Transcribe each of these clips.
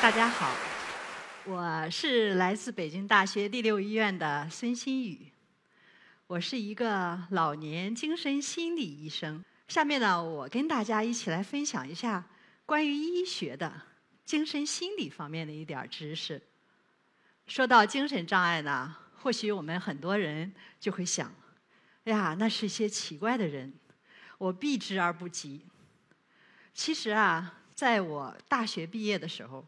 大家好，我是来自北京大学第六医院的孙新宇，我是一个老年精神心理医生。下面呢，我跟大家一起来分享一下关于医学的精神心理方面的一点知识。说到精神障碍呢，或许我们很多人就会想：哎呀，那是一些奇怪的人，我避之而不及。其实啊，在我大学毕业的时候，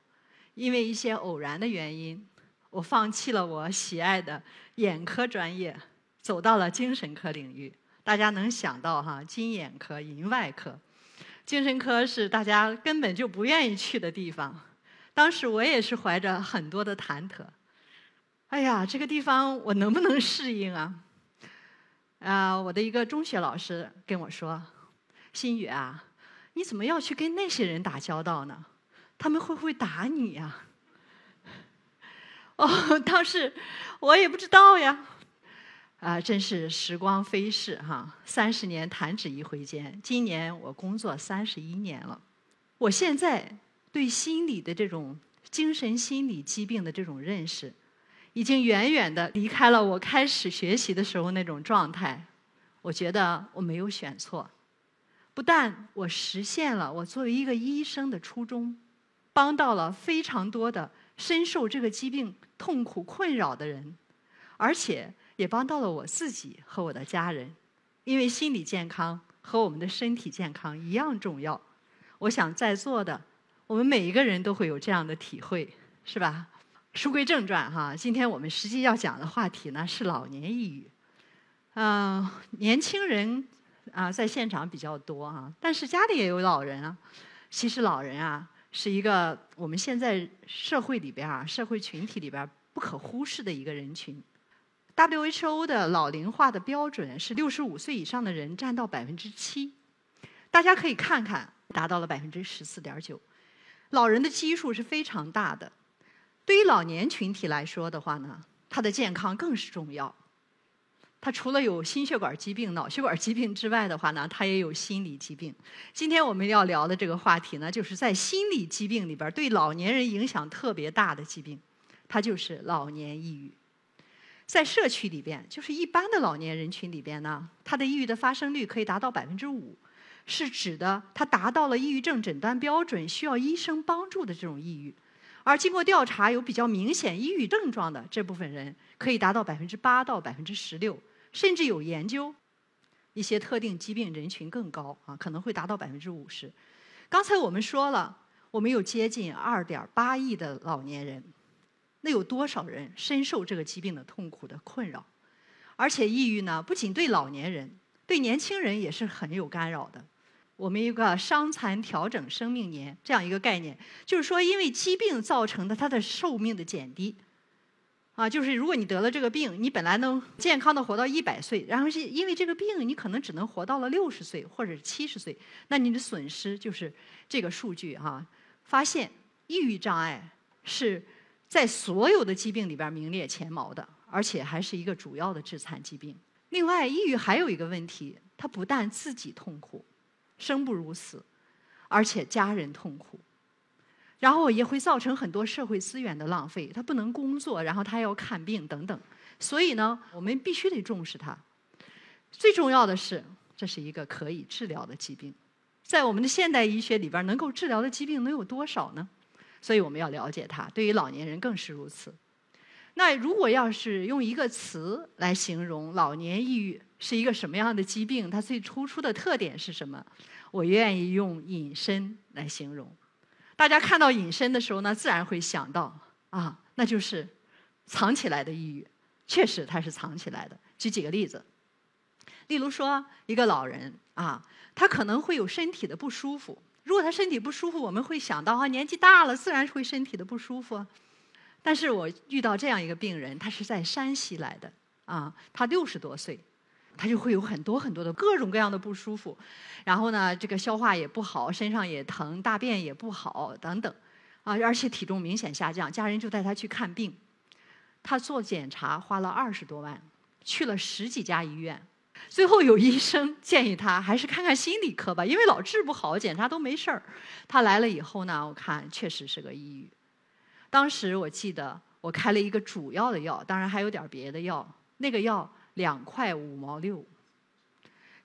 因为一些偶然的原因，我放弃了我喜爱的眼科专业，走到了精神科领域。大家能想到哈，金眼科、银外科，精神科是大家根本就不愿意去的地方。当时我也是怀着很多的忐忑。哎呀，这个地方我能不能适应啊？啊，我的一个中学老师跟我说：“心雨啊，你怎么要去跟那些人打交道呢？”他们会不会打你呀？哦，当时我也不知道呀。啊，真是时光飞逝哈，三十年弹指一挥间。今年我工作三十一年了，我现在对心理的这种精神心理疾病的这种认识，已经远远的离开了我开始学习的时候那种状态。我觉得我没有选错，不但我实现了我作为一个医生的初衷。帮到了非常多的深受这个疾病痛苦困扰的人，而且也帮到了我自己和我的家人，因为心理健康和我们的身体健康一样重要。我想在座的我们每一个人都会有这样的体会，是吧？书归正传哈，今天我们实际要讲的话题呢是老年抑郁。嗯，年轻人啊在现场比较多啊，但是家里也有老人啊。其实老人啊。是一个我们现在社会里边啊，社会群体里边不可忽视的一个人群。WHO 的老龄化的标准是六十五岁以上的人占到百分之七，大家可以看看，达到了百分之十四点九。老人的基数是非常大的，对于老年群体来说的话呢，他的健康更是重要。他除了有心血管疾病、脑血管疾病之外的话呢，他也有心理疾病。今天我们要聊的这个话题呢，就是在心理疾病里边对老年人影响特别大的疾病，它就是老年抑郁。在社区里边，就是一般的老年人群里边呢，他的抑郁的发生率可以达到百分之五，是指的他达到了抑郁症诊断标准，需要医生帮助的这种抑郁。而经过调查，有比较明显抑郁症状的这部分人，可以达到百分之八到百分之十六。甚至有研究，一些特定疾病人群更高啊，可能会达到百分之五十。刚才我们说了，我们有接近二点八亿的老年人，那有多少人深受这个疾病的痛苦的困扰？而且抑郁呢，不仅对老年人，对年轻人也是很有干扰的。我们一个伤残调整生命年这样一个概念，就是说，因为疾病造成的他的寿命的减低。啊，就是如果你得了这个病，你本来能健康的活到一百岁，然后是因为这个病，你可能只能活到了六十岁或者七十岁，那你的损失就是这个数据哈。发现抑郁障碍是在所有的疾病里边名列前茅的，而且还是一个主要的致残疾病。另外，抑郁还有一个问题，它不但自己痛苦，生不如死，而且家人痛苦。然后也会造成很多社会资源的浪费，他不能工作，然后他要看病等等，所以呢，我们必须得重视它。最重要的是，这是一个可以治疗的疾病，在我们的现代医学里边，能够治疗的疾病能有多少呢？所以我们要了解它。对于老年人更是如此。那如果要是用一个词来形容老年抑郁是一个什么样的疾病，它最突出的特点是什么？我愿意用隐身来形容。大家看到隐身的时候呢，自然会想到啊，那就是藏起来的抑郁。确实，它是藏起来的。举几个例子，例如说，一个老人啊，他可能会有身体的不舒服。如果他身体不舒服，我们会想到啊，年纪大了，自然会身体的不舒服。但是我遇到这样一个病人，他是在山西来的啊，他六十多岁。他就会有很多很多的各种各样的不舒服，然后呢，这个消化也不好，身上也疼，大便也不好等等，啊，而且体重明显下降，家人就带他去看病。他做检查花了二十多万，去了十几家医院，最后有医生建议他还是看看心理科吧，因为老治不好，检查都没事儿。他来了以后呢，我看确实是个抑郁。当时我记得我开了一个主要的药，当然还有点别的药，那个药两块五毛六。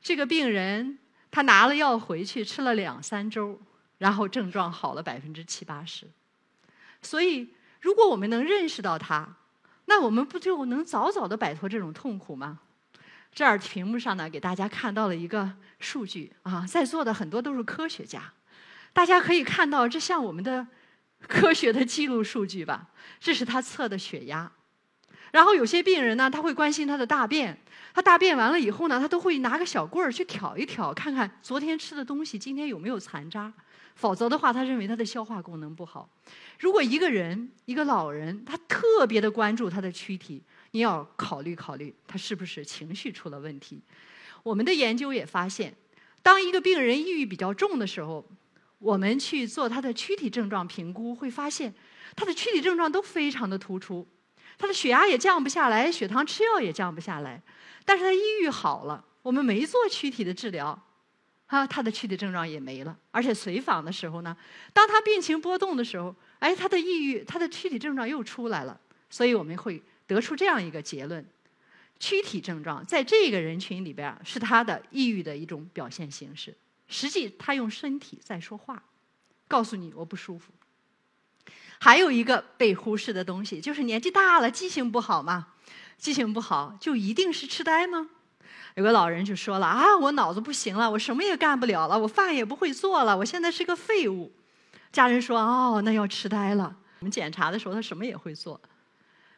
这个病人他拿了药回去吃了两三周，然后症状好了百分之七八十。所以，如果我们能认识到他，那我们不就能早早的摆脱这种痛苦吗？这儿屏幕上呢，给大家看到了一个数据啊，在座的很多都是科学家，大家可以看到，这像我们的科学的记录数据吧？这是他测的血压，然后有些病人呢，他会关心他的大便，他大便完了以后呢，他都会拿个小棍儿去挑一挑，看看昨天吃的东西今天有没有残渣。否则的话，他认为他的消化功能不好。如果一个人一个老人，他特别的关注他的躯体，你要考虑考虑他是不是情绪出了问题。我们的研究也发现，当一个病人抑郁比较重的时候，我们去做他的躯体症状评估，会发现他的躯体症状都非常的突出，他的血压也降不下来，血糖吃药也降不下来。但是他抑郁好了，我们没做躯体的治疗。啊，他的躯体症状也没了，而且随访的时候呢，当他病情波动的时候，哎，他的抑郁，他的躯体症状又出来了，所以我们会得出这样一个结论：躯体症状在这个人群里边是他的抑郁的一种表现形式。实际他用身体在说话，告诉你我不舒服。还有一个被忽视的东西，就是年纪大了，记性不好嘛？记性不好就一定是痴呆吗？有个老人就说了啊，我脑子不行了，我什么也干不了了，我饭也不会做了，我现在是个废物。家人说哦，那要痴呆了。我们检查的时候，他什么也会做。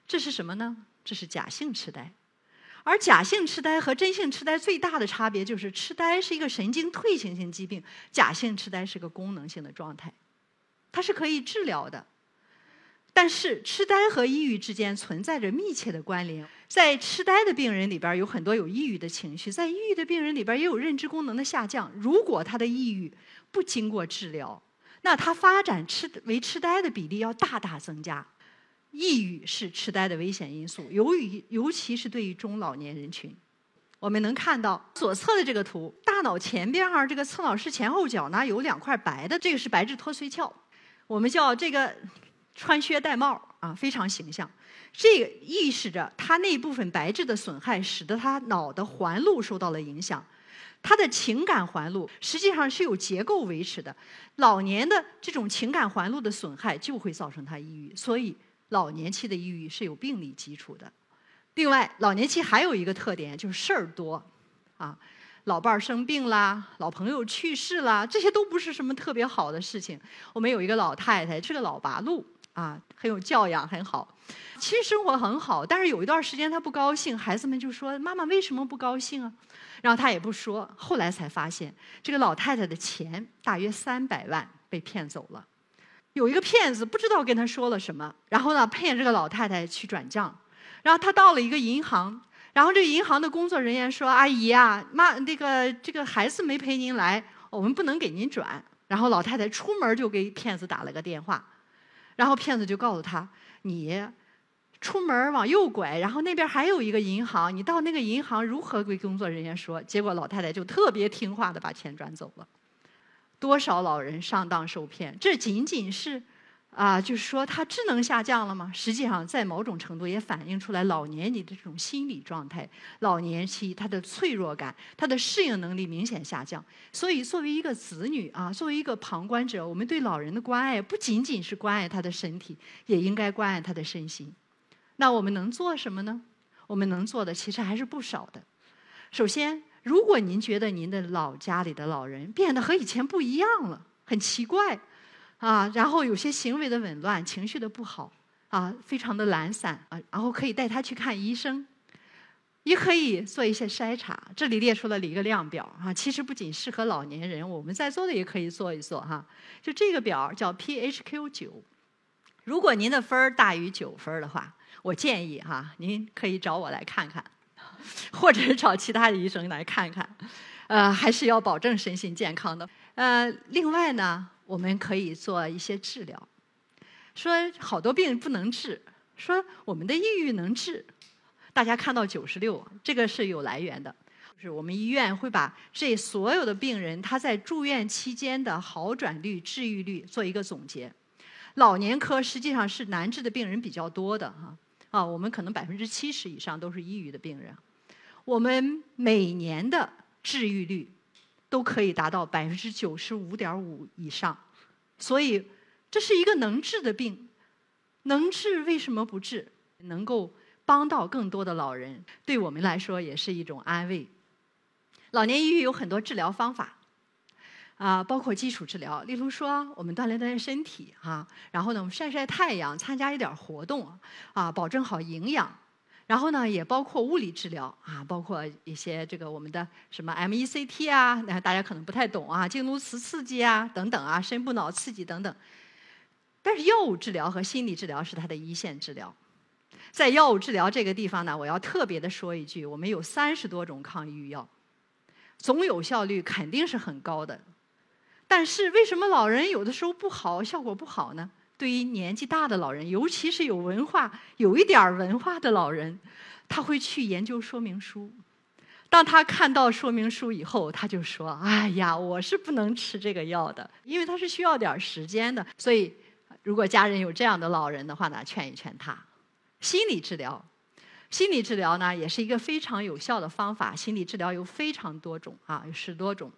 这是什么呢？这是假性痴呆。而假性痴呆和真性痴呆最大的差别就是，痴呆是一个神经退行性疾病，假性痴呆是个功能性的状态，它是可以治疗的。但是，痴呆和抑郁之间存在着密切的关联。在痴呆的病人里边，有很多有抑郁的情绪；在抑郁的病人里边，也有认知功能的下降。如果他的抑郁不经过治疗，那他发展痴为痴呆的比例要大大增加。抑郁是痴呆的危险因素，由于尤其是对于中老年人群。我们能看到左侧的这个图，大脑前边儿这个侧脑室前后角呢有两块白的，这个是白质脱髓鞘，我们叫这个。穿靴戴帽啊，非常形象。这个意识着他那部分白质的损害，使得他脑的环路受到了影响。他的情感环路实际上是有结构维持的。老年的这种情感环路的损害，就会造成他抑郁。所以老年期的抑郁是有病理基础的。另外，老年期还有一个特点，就是事儿多啊。老伴儿生病啦，老朋友去世啦，这些都不是什么特别好的事情。我们有一个老太太，是个老八路。啊，很有教养，很好。其实生活很好，但是有一段时间他不高兴，孩子们就说：“妈妈为什么不高兴啊？”然后他也不说。后来才发现，这个老太太的钱大约三百万被骗走了。有一个骗子不知道跟他说了什么，然后呢骗这个老太太去转账。然后他到了一个银行，然后这个银行的工作人员说：“阿姨啊，妈，那个这个孩子没陪您来，我们不能给您转。”然后老太太出门就给骗子打了个电话。然后骗子就告诉他：“你出门往右拐，然后那边还有一个银行，你到那个银行如何跟工作人员说？”结果老太太就特别听话的把钱转走了。多少老人上当受骗？这仅仅是。啊，就是说他智能下降了吗？实际上，在某种程度也反映出来老年你的这种心理状态，老年期他的脆弱感，他的适应能力明显下降。所以，作为一个子女啊，作为一个旁观者，我们对老人的关爱不仅仅是关爱他的身体，也应该关爱他的身心。那我们能做什么呢？我们能做的其实还是不少的。首先，如果您觉得您的老家里的老人变得和以前不一样了，很奇怪。啊，然后有些行为的紊乱，情绪的不好，啊，非常的懒散啊，然后可以带他去看医生，也可以做一些筛查。这里列出了一个量表啊，其实不仅适合老年人，我们在座的也可以做一做哈。就这个表叫 PHQ 九，如果您的分儿大于九分的话，我建议哈，您可以找我来看看，或者是找其他的医生来看看，呃，还是要保证身心健康的。呃，另外呢。我们可以做一些治疗，说好多病不能治，说我们的抑郁能治。大家看到九十六，这个是有来源的。就是我们医院会把这所有的病人他在住院期间的好转率、治愈率做一个总结。老年科实际上是难治的病人比较多的哈啊，我们可能百分之七十以上都是抑郁的病人。我们每年的治愈率都可以达到百分之九十五点五以上，所以这是一个能治的病，能治为什么不治？能够帮到更多的老人，对我们来说也是一种安慰。老年抑郁有很多治疗方法。啊，包括基础治疗，例如说我们锻炼锻炼身体哈，然后呢我们晒晒太阳，参加一点活动啊，保证好营养，然后呢也包括物理治疗啊，包括一些这个我们的什么 MECT 啊，大家可能不太懂啊，经颅磁刺激啊等等啊，深部脑刺激等等。但是药物治疗和心理治疗是它的一线治疗，在药物治疗这个地方呢，我要特别的说一句，我们有三十多种抗抑郁药，总有效率肯定是很高的。但是为什么老人有的时候不好，效果不好呢？对于年纪大的老人，尤其是有文化、有一点文化的老人，他会去研究说明书。当他看到说明书以后，他就说：“哎呀，我是不能吃这个药的，因为他是需要点时间的。”所以，如果家人有这样的老人的话呢，劝一劝他。心理治疗，心理治疗呢，也是一个非常有效的方法。心理治疗有非常多种啊，有十多种。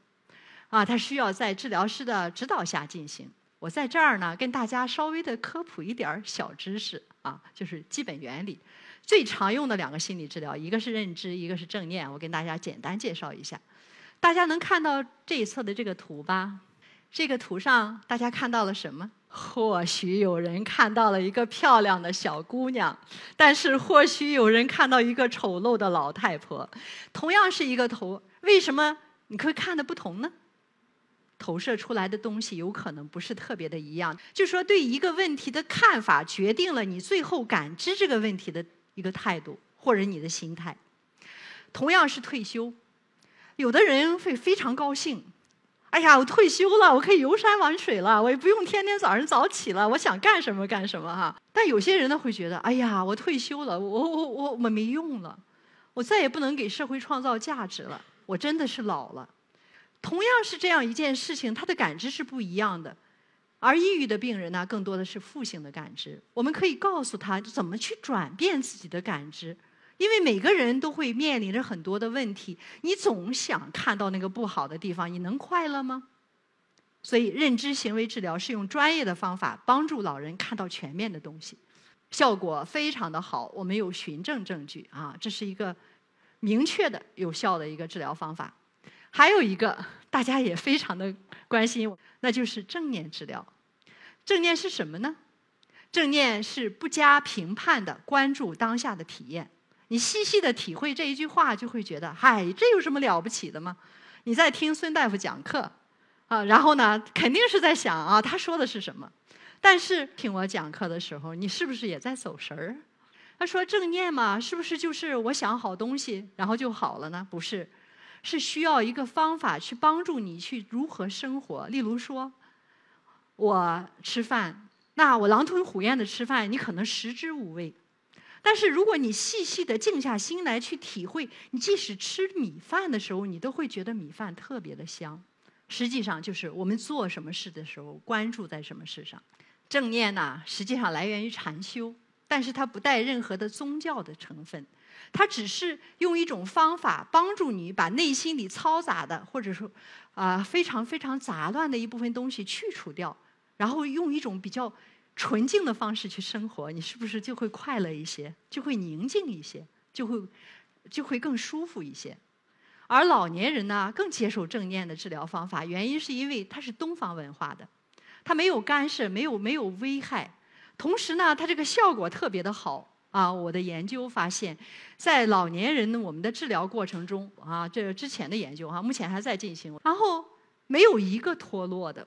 啊，它需要在治疗师的指导下进行。我在这儿呢，跟大家稍微的科普一点小知识啊，就是基本原理。最常用的两个心理治疗，一个是认知，一个是正念。我跟大家简单介绍一下。大家能看到这一侧的这个图吧？这个图上大家看到了什么？或许有人看到了一个漂亮的小姑娘，但是或许有人看到一个丑陋的老太婆。同样是一个图，为什么你可以看的不同呢？投射出来的东西有可能不是特别的一样，就说对一个问题的看法决定了你最后感知这个问题的一个态度或者你的心态。同样是退休，有的人会非常高兴，哎呀，我退休了，我可以游山玩水了，我也不用天天早上早起了，我想干什么干什么哈。但有些人呢会觉得，哎呀，我退休了，我我我我没用了，我再也不能给社会创造价值了，我真的是老了。同样是这样一件事情，他的感知是不一样的。而抑郁的病人呢，更多的是负性的感知。我们可以告诉他怎么去转变自己的感知，因为每个人都会面临着很多的问题。你总想看到那个不好的地方，你能快乐吗？所以，认知行为治疗是用专业的方法帮助老人看到全面的东西，效果非常的好。我们有循证证据啊，这是一个明确的有效的一个治疗方法。还有一个大家也非常的关心，那就是正念治疗。正念是什么呢？正念是不加评判的关注当下的体验。你细细的体会这一句话，就会觉得，嗨，这有什么了不起的吗？你在听孙大夫讲课，啊，然后呢，肯定是在想啊，他说的是什么？但是听我讲课的时候，你是不是也在走神儿？他说正念嘛，是不是就是我想好东西，然后就好了呢？不是。是需要一个方法去帮助你去如何生活。例如说，我吃饭，那我狼吞虎咽的吃饭，你可能食之无味。但是如果你细细的静下心来去体会，你即使吃米饭的时候，你都会觉得米饭特别的香。实际上就是我们做什么事的时候，关注在什么事上。正念呢，实际上来源于禅修，但是它不带任何的宗教的成分。它只是用一种方法帮助你把内心里嘈杂的，或者说啊非常非常杂乱的一部分东西去除掉，然后用一种比较纯净的方式去生活，你是不是就会快乐一些，就会宁静一些，就会就会更舒服一些？而老年人呢，更接受正念的治疗方法，原因是因为它是东方文化的，它没有干涉，没有没有危害，同时呢，它这个效果特别的好。啊，我的研究发现，在老年人我们的治疗过程中，啊，这之前的研究哈，目前还在进行，然后没有一个脱落的。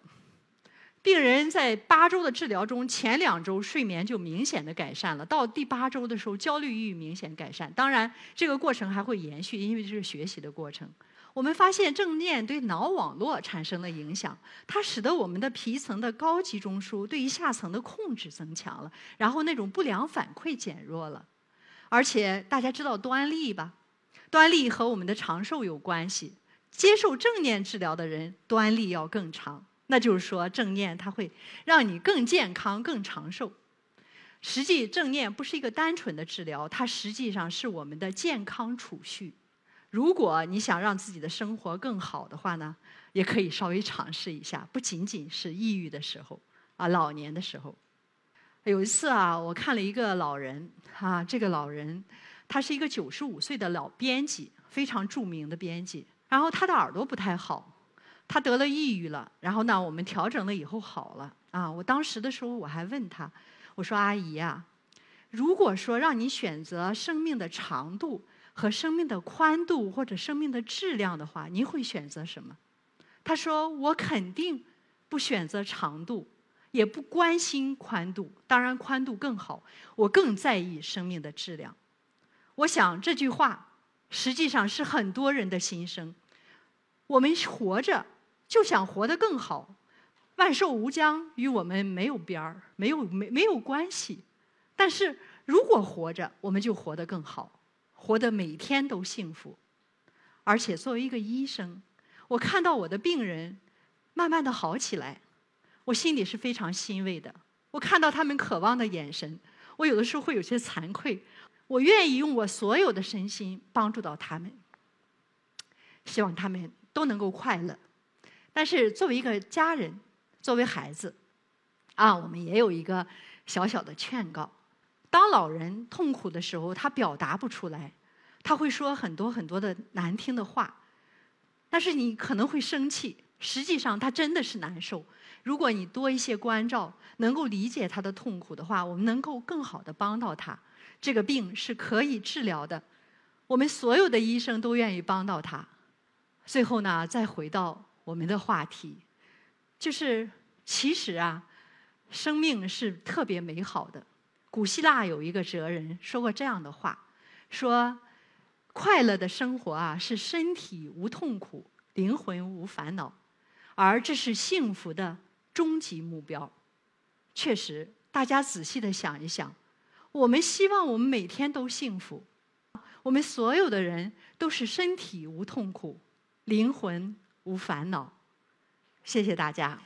病人在八周的治疗中，前两周睡眠就明显的改善了，到第八周的时候，焦虑抑郁明显改善。当然，这个过程还会延续，因为这是学习的过程。我们发现正念对脑网络产生了影响，它使得我们的皮层的高级中枢对于下层的控制增强了，然后那种不良反馈减弱了。而且大家知道端粒吧？端粒和我们的长寿有关系。接受正念治疗的人，端粒要更长。那就是说，正念它会让你更健康、更长寿。实际正念不是一个单纯的治疗，它实际上是我们的健康储蓄。如果你想让自己的生活更好的话呢，也可以稍微尝试一下，不仅仅是抑郁的时候啊，老年的时候。有一次啊，我看了一个老人啊，这个老人他是一个九十五岁的老编辑，非常著名的编辑。然后他的耳朵不太好，他得了抑郁了。然后呢，我们调整了以后好了啊。我当时的时候我还问他，我说：“阿姨啊，如果说让你选择生命的长度和生命的宽度或者生命的质量的话，您会选择什么？”他说：“我肯定不选择长度，也不关心宽度。当然宽度更好，我更在意生命的质量。”我想这句话。实际上是很多人的心声。我们活着就想活得更好，万寿无疆与我们没有边儿，没有没没有关系。但是如果活着，我们就活得更好，活得每天都幸福。而且作为一个医生，我看到我的病人慢慢的好起来，我心里是非常欣慰的。我看到他们渴望的眼神，我有的时候会有些惭愧。我愿意用我所有的身心帮助到他们，希望他们都能够快乐。但是作为一个家人，作为孩子，啊，我们也有一个小小的劝告：当老人痛苦的时候，他表达不出来，他会说很多很多的难听的话，但是你可能会生气。实际上他真的是难受。如果你多一些关照，能够理解他的痛苦的话，我们能够更好的帮到他。这个病是可以治疗的，我们所有的医生都愿意帮到他。最后呢，再回到我们的话题，就是其实啊，生命是特别美好的。古希腊有一个哲人说过这样的话：说快乐的生活啊，是身体无痛苦，灵魂无烦恼，而这是幸福的终极目标。确实，大家仔细的想一想。我们希望我们每天都幸福，我们所有的人都是身体无痛苦，灵魂无烦恼。谢谢大家。